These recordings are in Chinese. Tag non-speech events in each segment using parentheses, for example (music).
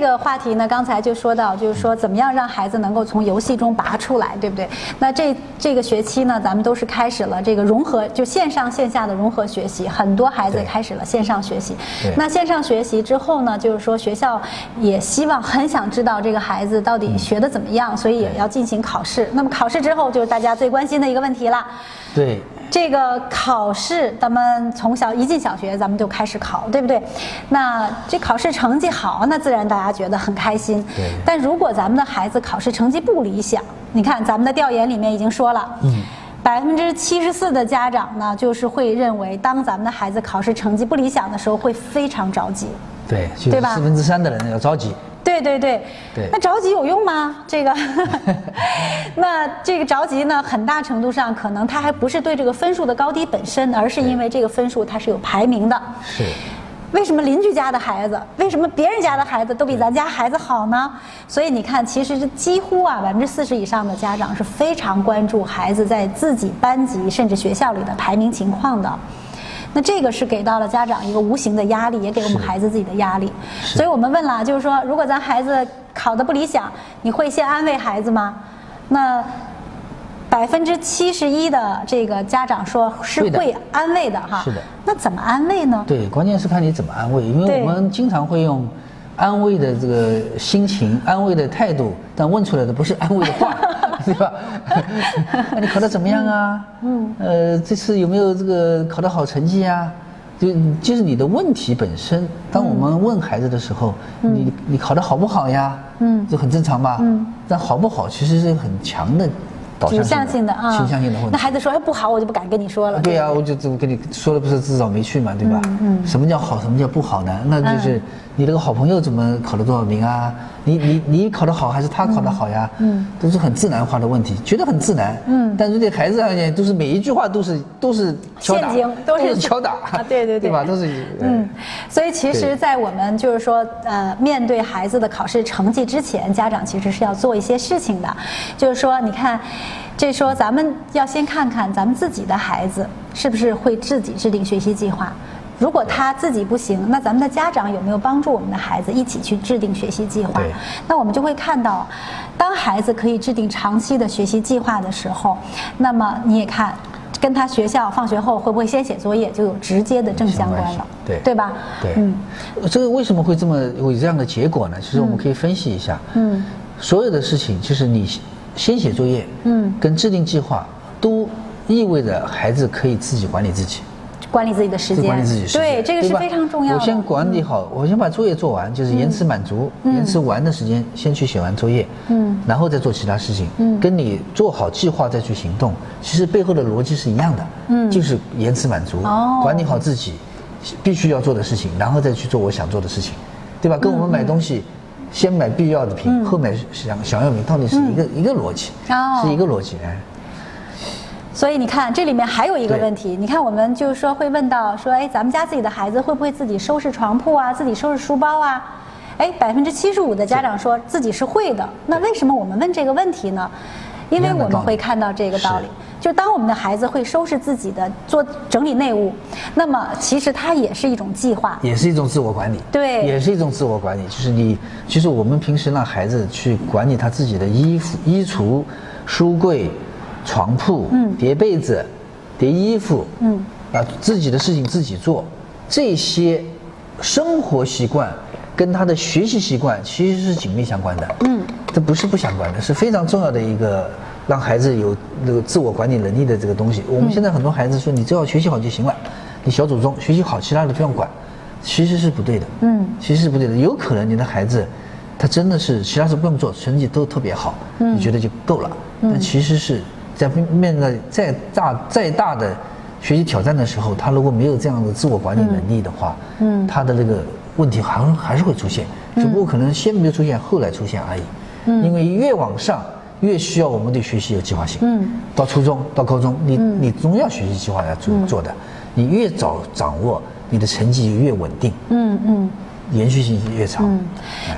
这个话题呢，刚才就说到，就是说怎么样让孩子能够从游戏中拔出来，对不对？那这这个学期呢，咱们都是开始了这个融合，就线上线下的融合学习，很多孩子开始了线上学习。那线上学习之后呢，就是说学校也希望很想知道这个孩子到底学的怎么样，所以也要进行考试。那么考试之后，就是大家最关心的一个问题了。对，这个考试，咱们从小一进小学，咱们就开始考，对不对？那这考试成绩好，那自然大家觉得很开心。对但如果咱们的孩子考试成绩不理想，你看咱们的调研里面已经说了，嗯，百分之七十四的家长呢，就是会认为，当咱们的孩子考试成绩不理想的时候，会非常着急。对，对吧四分之三的人要着急。对对对，对那着急有用吗？这个，(laughs) 那这个着急呢，很大程度上可能他还不是对这个分数的高低本身，而是因为这个分数它是有排名的。是，为什么邻居家的孩子，为什么别人家的孩子都比咱家孩子好呢？所以你看，其实是几乎啊百分之四十以上的家长是非常关注孩子在自己班级甚至学校里的排名情况的。那这个是给到了家长一个无形的压力，也给我们孩子自己的压力。所以我们问了，就是说，如果咱孩子考得不理想，你会先安慰孩子吗？那百分之七十一的这个家长说是会安慰的哈。是的那怎么安慰呢？对，关键是看你怎么安慰，因为我们经常会用安慰的这个心情、安慰的态度，但问出来的不是安慰的话，(laughs) 对吧？那你考得怎么样啊？嗯，呃，这次有没有这个考得好成绩啊？就就是你的问题本身，当我们问孩子的时候，你你考得好不好呀？嗯，这很正常吧？嗯，但好不好其实是很强的导指向性的啊，倾向性的问题。那孩子说哎不好，我就不敢跟你说了。对呀、我就这么跟你说了，不是自找没趣嘛，对吧？嗯，什么叫好，什么叫不好呢？那就是你那个好朋友怎么考了多少名啊？你你你考得好还是他考得好呀？嗯，都是很自然化的问题，觉得很自然。嗯，但是对孩子而言，都是每一句话都是都是敲打，陷阱都是敲打啊对对对对吧？都是嗯，所以其实，在我们就是说，呃，面对孩子的考试成绩之前，家长其实是要做一些事情的，就是说，你看，这说咱们要先看看咱们自己的孩子是不是会自己制定学习计划。如果他自己不行，那咱们的家长有没有帮助我们的孩子一起去制定学习计划对？那我们就会看到，当孩子可以制定长期的学习计划的时候，那么你也看，跟他学校放学后会不会先写作业，就有直接的正相关了，对对吧？对，嗯呃这个为什么会这么有这样的结果呢？其实我们可以分析一下，嗯，所有的事情就是你先写作业，嗯。跟制定计划都意味着孩子可以自己管理自己。管理自己的时间，管理自己时间，对，这个是非常重要的。我先管理好，我先把作业做完，就是延迟满足，嗯。延迟完的时间先去写完作业，嗯。然后再做其他事情，嗯。跟你做好计划再去行动，其实背后的逻辑是一样的，嗯。就是延迟满足，哦。管理好自己必须要做的事情，然后再去做我想做的事情，对吧？跟我们买东西。先买必要的品，后买想想要品，到底是一个、一个逻辑，是一个逻辑，哎，所以你看，这里面还有一个问题。你看，我们就是说会问到说，哎，咱们家自己的孩子会不会自己收拾床铺啊，自己收拾书包啊？哎，百分之七十五的家长说自己是会的。那为什么我们问这个问题呢？因为我们会看到这个道理是，就当我们的孩子会收拾自己的、做整理内务，那么其实它也是一种计划。也是一种自我管理，对。也是一种自我管理。就是你，其实我们平时让孩子去管理他自己的衣服、衣橱、书柜、床铺、嗯。叠被子、叠衣服，嗯，啊，自己的事情自己做，这些生活习惯跟他的学习习惯其实是紧密相关的，嗯，这不是不相关的，是非常重要的一个让孩子有那个自我管理能力的这个东西。我们现在很多孩子说你只要学习好就行了，你小祖宗学习好，其他的不用管，其实是不对的。嗯其实是不对的。有可能你的孩子，他真的是其他事不用做，成绩都特别好，嗯你觉得就够了。但其实是在面对再大再大的学习挑战的时候，他如果没有这样的自我管理能力的话，嗯他的那个问题还还是会出现，只不过可能先没有出现，后来出现而已。嗯因为越往上。越需要我们对学习有计划性。嗯，到初中到高中，你、你总要学习计划来做、做的，你越早掌握，你的成绩就越稳定，嗯嗯。延续性越长。嗯，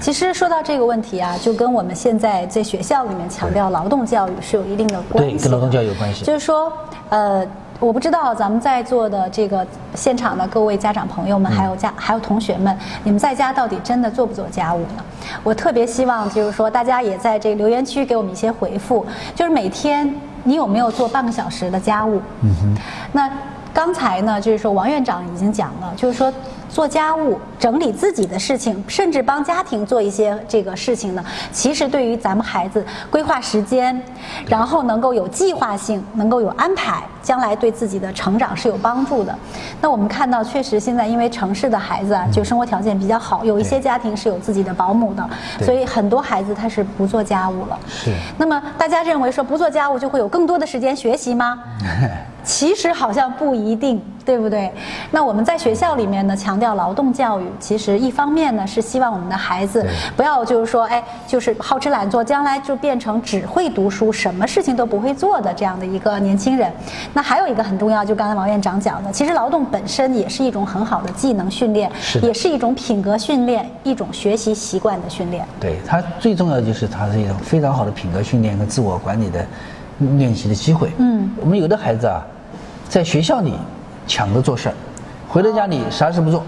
其实说到这个问题啊，就跟我们现在在学校里面强调劳动教育是有一定的关系的。对跟劳动教育有关系。就是说，呃，我不知道咱们在座的这个现场的各位家长朋友们，还有家还有同学们，你们在家到底真的做不做家务呢？我特别希望就是说，大家也在这个留言区给我们一些回复，就是每天你有没有做半个小时的家务？嗯哼。那刚才呢，就是说王院长已经讲了，就是说。做家务、整理自己的事情，甚至帮家庭做一些这个事情呢，其实对于咱们孩子规划时间，然后能够有计划性，能够有安排，将来对自己的成长是有帮助的。那我们看到，确实现在因为城市的孩子啊，就生活条件比较好，有一些家庭是有自己的保姆的，所以很多孩子他是不做家务了。是。那么大家认为说不做家务就会有更多的时间学习吗？(laughs) 其实好像不一定，对不对？那我们在学校里面呢，强调劳动教育，其实一方面呢是希望我们的孩子不要就是说，哎，就是好吃懒做，将来就变成只会读书，什么事情都不会做的这样的一个年轻人。那还有一个很重要，就刚才王院长讲的，其实劳动本身也是一种很好的技能训练，也是一种品格训练，一种学习习惯的训练。对它最重要的就是它是一种非常好的品格训练和自我管理的。练习的机会。嗯，我们有的孩子啊，在学校里抢着做事儿，回到家里啥事不做，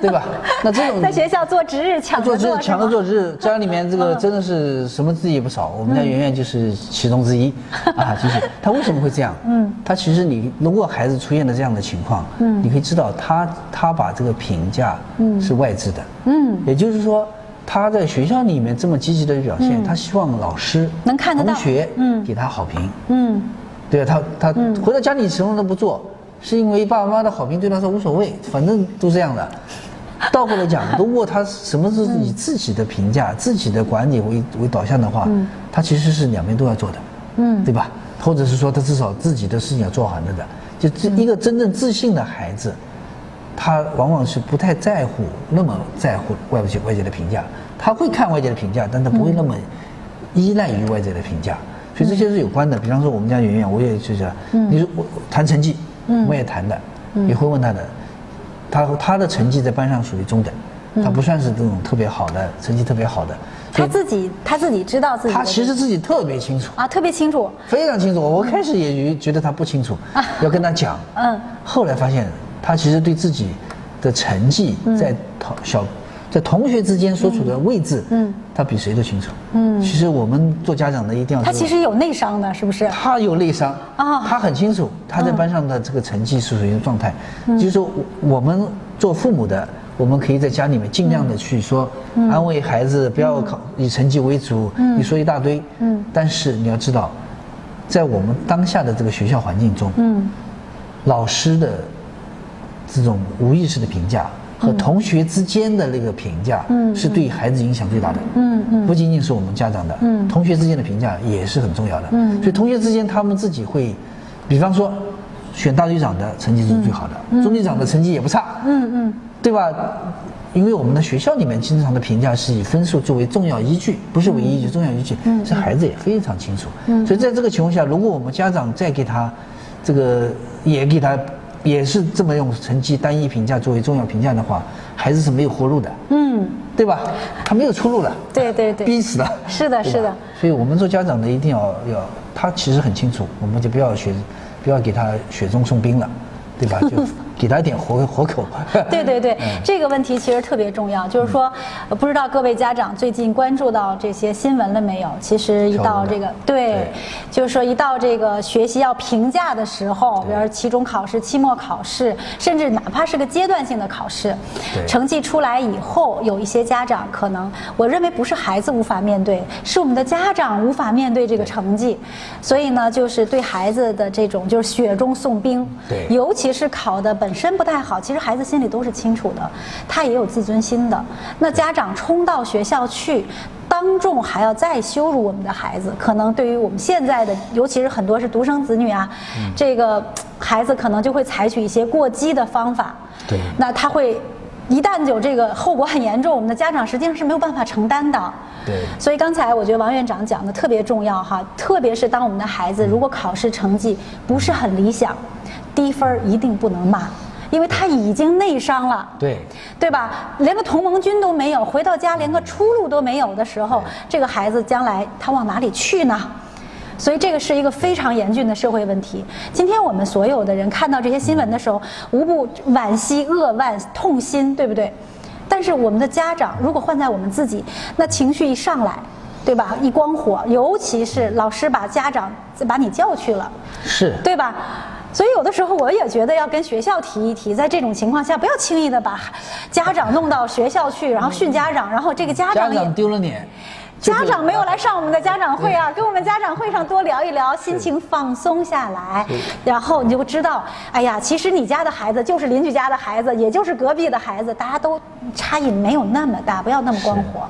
对吧？(laughs) 那这种在学校做值日抢做值日抢着做值日，家里面这个真的是什么字也不少。我们家圆圆就是其中之一 (laughs) 啊，就是他为什么会这样？嗯，他其实你如果孩子出现了这样的情况，嗯，你可以知道他他把这个评价嗯是外置的，嗯，也就是说。他在学校里面这么积极的表现，他希望老师、能看得到同学给他好评。嗯，对啊，他他回到家里什么都不做，是因为爸爸妈妈的好评对他说无所谓，反正都这样的。倒过来讲，如果他什么是以自己的评价、自己的管理为为导向的话，他其实是两边都要做的。嗯，对吧？或者是说他至少自己的事情要做好了的。就这一个真正自信的孩子。他往往是不太在乎，那么在乎外界外界的评价，他会看外界的评价，但他不会那么依赖于外界的评价，所以这些是有关的。比方说我们家圆圆，我也就是，你说我谈成绩，我也谈的，也会问他的，他他的成绩在班上属于中等，他不算是这种特别好的成绩特别好的，他自己他自己知道自己，他其实自己特别清楚。啊，特别清楚，非常清楚。我开始也觉得他不清楚，要跟他讲，嗯，后来发现。他其实对自己的成绩在同小在同学之间所处的位置，嗯，他比谁都清楚。嗯，其实我们做家长的一定要他其实有内伤的，是不是？他有内伤啊，他很清楚他在班上的这个成绩是属于状态。就是说，我们做父母的，我们可以在家里面尽量的去说安慰孩子，不要考以成绩为主。嗯，你说一大堆。嗯，但是你要知道，在我们当下的这个学校环境中，嗯，老师的。这种无意识的评价和同学之间的那个评价，嗯，是对孩子影响最大的，嗯嗯，不仅仅是我们家长的，嗯，同学之间的评价也是很重要的，嗯，所以同学之间他们自己会，比方说，选大队长的成绩是最好的，中队长的成绩也不差，嗯嗯，对吧？因为我们的学校里面经常的评价是以分数作为重要依据，不是唯一依据，重要依据，嗯，这孩子也非常清楚，嗯，所以在这个情况下，如果我们家长再给他，这个也给他。也是这么用成绩单一评价作为重要评价的话，孩子是没有活路的，嗯，对吧？他没有出路了，对对对，逼死了，是的，是的。所以我们做家长的一定要要，他其实很清楚，我们就不要雪，不要给他雪中送冰了，对吧？就。给他一点活活口 (laughs) 吧。对对对，这个问题其实特别重要。就是说，不知道各位家长最近关注到这些新闻了没有？其实一到这个，对，就是说一到这个学习要评价的时候，比如期中考试、期末考试，甚至哪怕是个阶段性的考试，成绩出来以后，有一些家长可能，我认为不是孩子无法面对，是我们的家长无法面对这个成绩，所以呢，就是对孩子的这种就是雪中送冰。对，尤其是考的本。本身不太好，其实孩子心里都是清楚的，他也有自尊心的。那家长冲到学校去，当众还要再羞辱我们的孩子，可能对于我们现在的，尤其是很多是独生子女啊，这个孩子可能就会采取一些过激的方法。对，那他会一旦有这个后果很严重，我们的家长实际上是没有办法承担的。对，所以刚才我觉得王院长讲的特别重要哈，特别是当我们的孩子如果考试成绩不是很理想。低分一定不能骂，因为他已经内伤了，对，对吧？连个同盟军都没有，回到家连个出路都没有的时候，这个孩子将来他往哪里去呢？所以这个是一个非常严峻的社会问题。今天我们所有的人看到这些新闻的时候，无不惋惜、扼腕、痛心，对不对？但是我们的家长，如果换在我们自己，那情绪一上来，对吧？一光火，尤其是老师把家长把你叫去了，是对吧？所以有的时候我也觉得要跟学校提一提，在这种情况下，不要轻易的把家长弄到学校去，然后训家长，然后这个家长也丢了脸，家长没有来上我们的家长会啊，跟我们家长会上多聊一聊，心情放松下来，然后你就知道，哎呀，其实你家的孩子就是邻居家的孩子，也就是隔壁的孩子，大家都差异没有那么大，不要那么光火。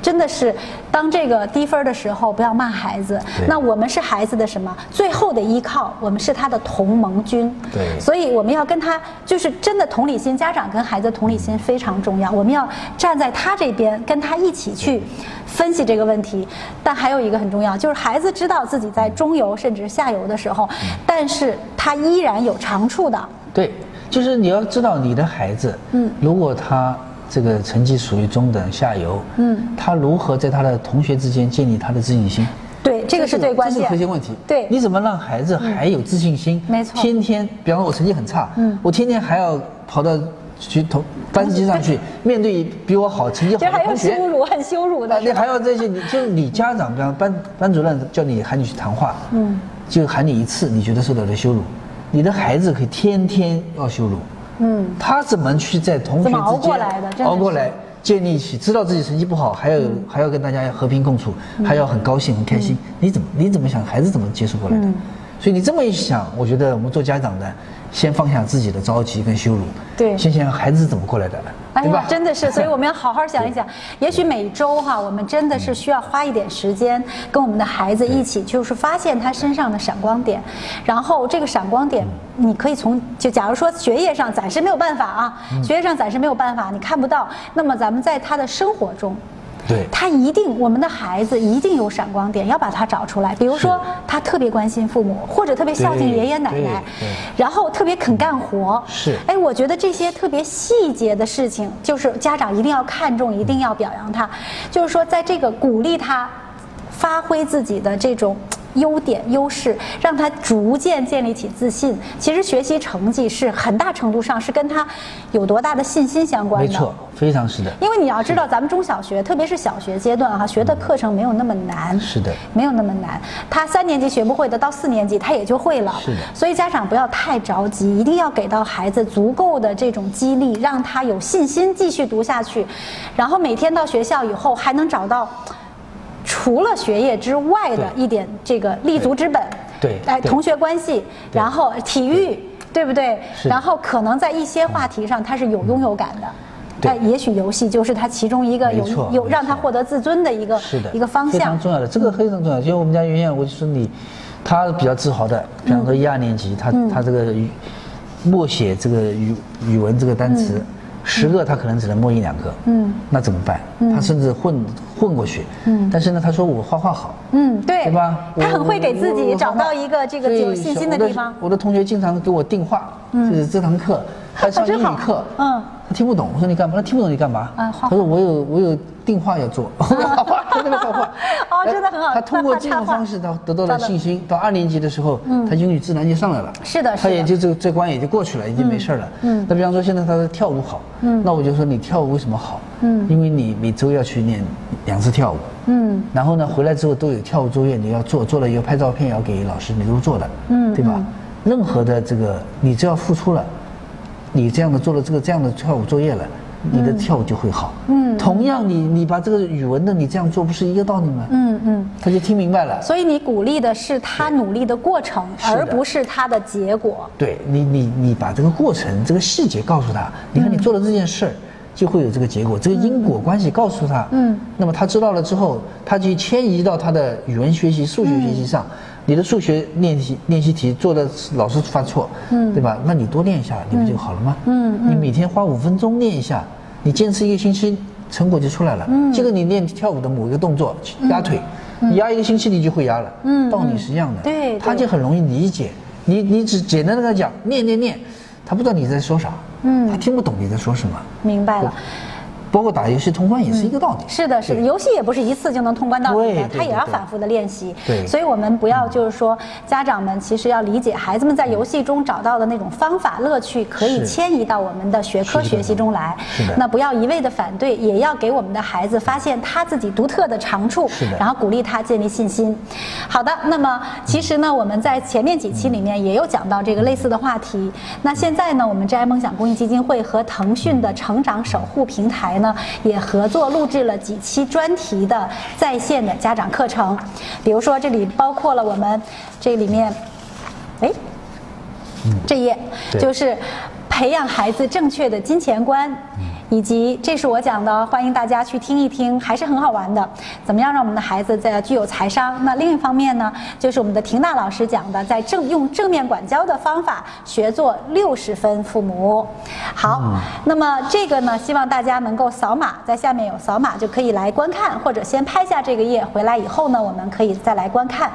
真的是，当这个低分的时候，不要骂孩子。那我们是孩子的什么？最后的依靠，我们是他的同盟军。对所以我们要跟他，就是真的同理心，家长跟孩子同理心非常重要。我们要站在他这边，跟他一起去分析这个问题。但还有一个很重要，就是孩子知道自己在中游甚至下游的时候，但是他依然有长处的。对，就是你要知道你的孩子，嗯，如果他这个成绩属于中等下游，嗯，他如何在他的同学之间建立他的自信心？对，这个是最关键这是核。心问题。对你怎么让孩子还有自信心？没错天天，比方说我成绩很差，嗯，我天天还要跑到去同班级上去 (laughs) 面对比我好、成绩好的同学，羞辱，很羞辱的啊，。你还要这些，你就是你家长，比方班班主任叫你喊你去谈话，嗯，就喊你一次，你觉得受到了羞辱，你的孩子可以天天要羞辱，嗯，他怎么去在同学之间熬过来的熬过来，建立起知道自己成绩不好，还要、还要跟大家和平共处，还要很高兴很开心，你怎么你怎么想，孩子怎么接受过来的？所以你这么一想，我觉得我们做家长的，先放下自己的着急跟羞辱，对先想想孩子是怎么过来的，哎呀真的是，所以我们要好好 (laughs) 想一想。也许每周哈，我们真的是需要花一点时间，跟我们的孩子一起，就是发现他身上的闪光点。然后这个闪光点，你可以从就假如说学业上暂时没有办法啊，学业上暂时没有办法，你看不到，那么咱们在他的生活中。对他一定，我们的孩子一定有闪光点，要把他找出来。比如说，他特别关心父母，或者特别孝敬爷爷奶奶然后特别肯干活。是哎，我觉得这些特别细节的事情，就是家长一定要看重，一定要表扬他。就是说，在这个鼓励他发挥自己的这种。优点、优势，让他逐渐建立起自信。其实学习成绩是很大程度上是跟他有多大的信心相关的。没错，非常是的。因为你要知道，咱们中小学，特别是小学阶段哈，学的课程没有那么难，是的没有那么难。他三年级学不会的，到四年级他也就会了。是的所以家长不要太着急，一定要给到孩子足够的这种激励，让他有信心继续读下去。然后每天到学校以后，还能找到除了学业之外的一点这个立足之本。哎，对哎同学关系，然后体育，对不对？然后可能在一些话题上他是有拥有感的。对哎，也许游戏就是他其中一个有有让他获得自尊的一个是的，一个方向非常。重要的，这个非常重要。就我们家圆圆，我就说你，他比较自豪的，比方说一二年级，他他这个语默写这个语语文这个单词，十个他可能只能摸一两个，嗯，那怎么办？他甚至混混过去，嗯，但是呢，他说我画画好，嗯，对，对吧？他很会给自己找到一个这个有信心的地方。我的同学经常给我定画，就是这堂课他上英语课，嗯，他听不懂，我说你干嘛？他听不懂你干嘛？啊画画。他说我有我有定画要做，(laughs) 他在那画画。哦真的很好他通过这种方式，他得到了信心。到二年级的时候，他英语自然就上来了。是的他也就这这关也就过去了，已经没事了。嗯。那比方说现在他的跳舞好，嗯，那我就说你跳舞为什么好？嗯，因为你每周要去练两次跳舞。嗯。然后呢，回来之后都有跳舞作业，你要做，做了以后拍照片也要给老师，你都做了。嗯。对吧？任何的这个，你只要付出了。你这样的做了这个这样的跳舞作业了，你的跳舞就会好。嗯，同样你你把这个语文的你这样做不是一个道理吗？嗯嗯。他就听明白了。所以你鼓励的是他努力的过程，而不是他的结果。对你你你把这个过程这个细节告诉他，你看你做了这件事儿。就会有这个结果，这个因果关系告诉他，嗯，那么他知道了之后，他就迁移到他的语文学习、数学学习上。你的数学练习练习题做的老是犯错，嗯，对吧？那你多练一下，你不就好了吗？嗯，你每天花五分钟练一下，你坚持一个星期，成果就出来了。嗯，就跟你练跳舞的某一个动作，压腿，压一个星期你就会压了。嗯，道理是一样的。对对他就很容易理解。你你只简单的跟他讲练练练，他不知道你在说啥，嗯，他听不懂你在说什么。明白了。包括打游戏通关也是一个道理。是的，是的，游戏也不是一次就能通关到底的，对对它也要反复的练习。对所以我们不要就是说，家长们其实要理解孩子们在游戏中找到的那种方法乐趣，可以迁移到我们的学科学习中来。是的那不要一味的反对，也要给我们的孩子发现他自己独特的长处是的，然后鼓励他建立信心。好的，那么其实呢，我们在前面几期里面也有讲到这个类似的话题。那现在呢，我们真爱梦想公益基金会和腾讯的成长守护平台呢，也合作录制了几期专题的在线的家长课程。比如说，这里包括了我们这里面，哎，这页就是培养孩子正确的金钱观。以及这是我讲的，欢迎大家去听一听，还是很好玩的。怎么样让我们的孩子在具有财商？那另一方面呢，就是我们的婷娜老师讲的，在正用正面管教的方法学做六十分父母。好，那么这个呢，希望大家能够扫码，在下面有扫码就可以来观看，或者先拍下这个页，回来以后呢，我们可以再来观看。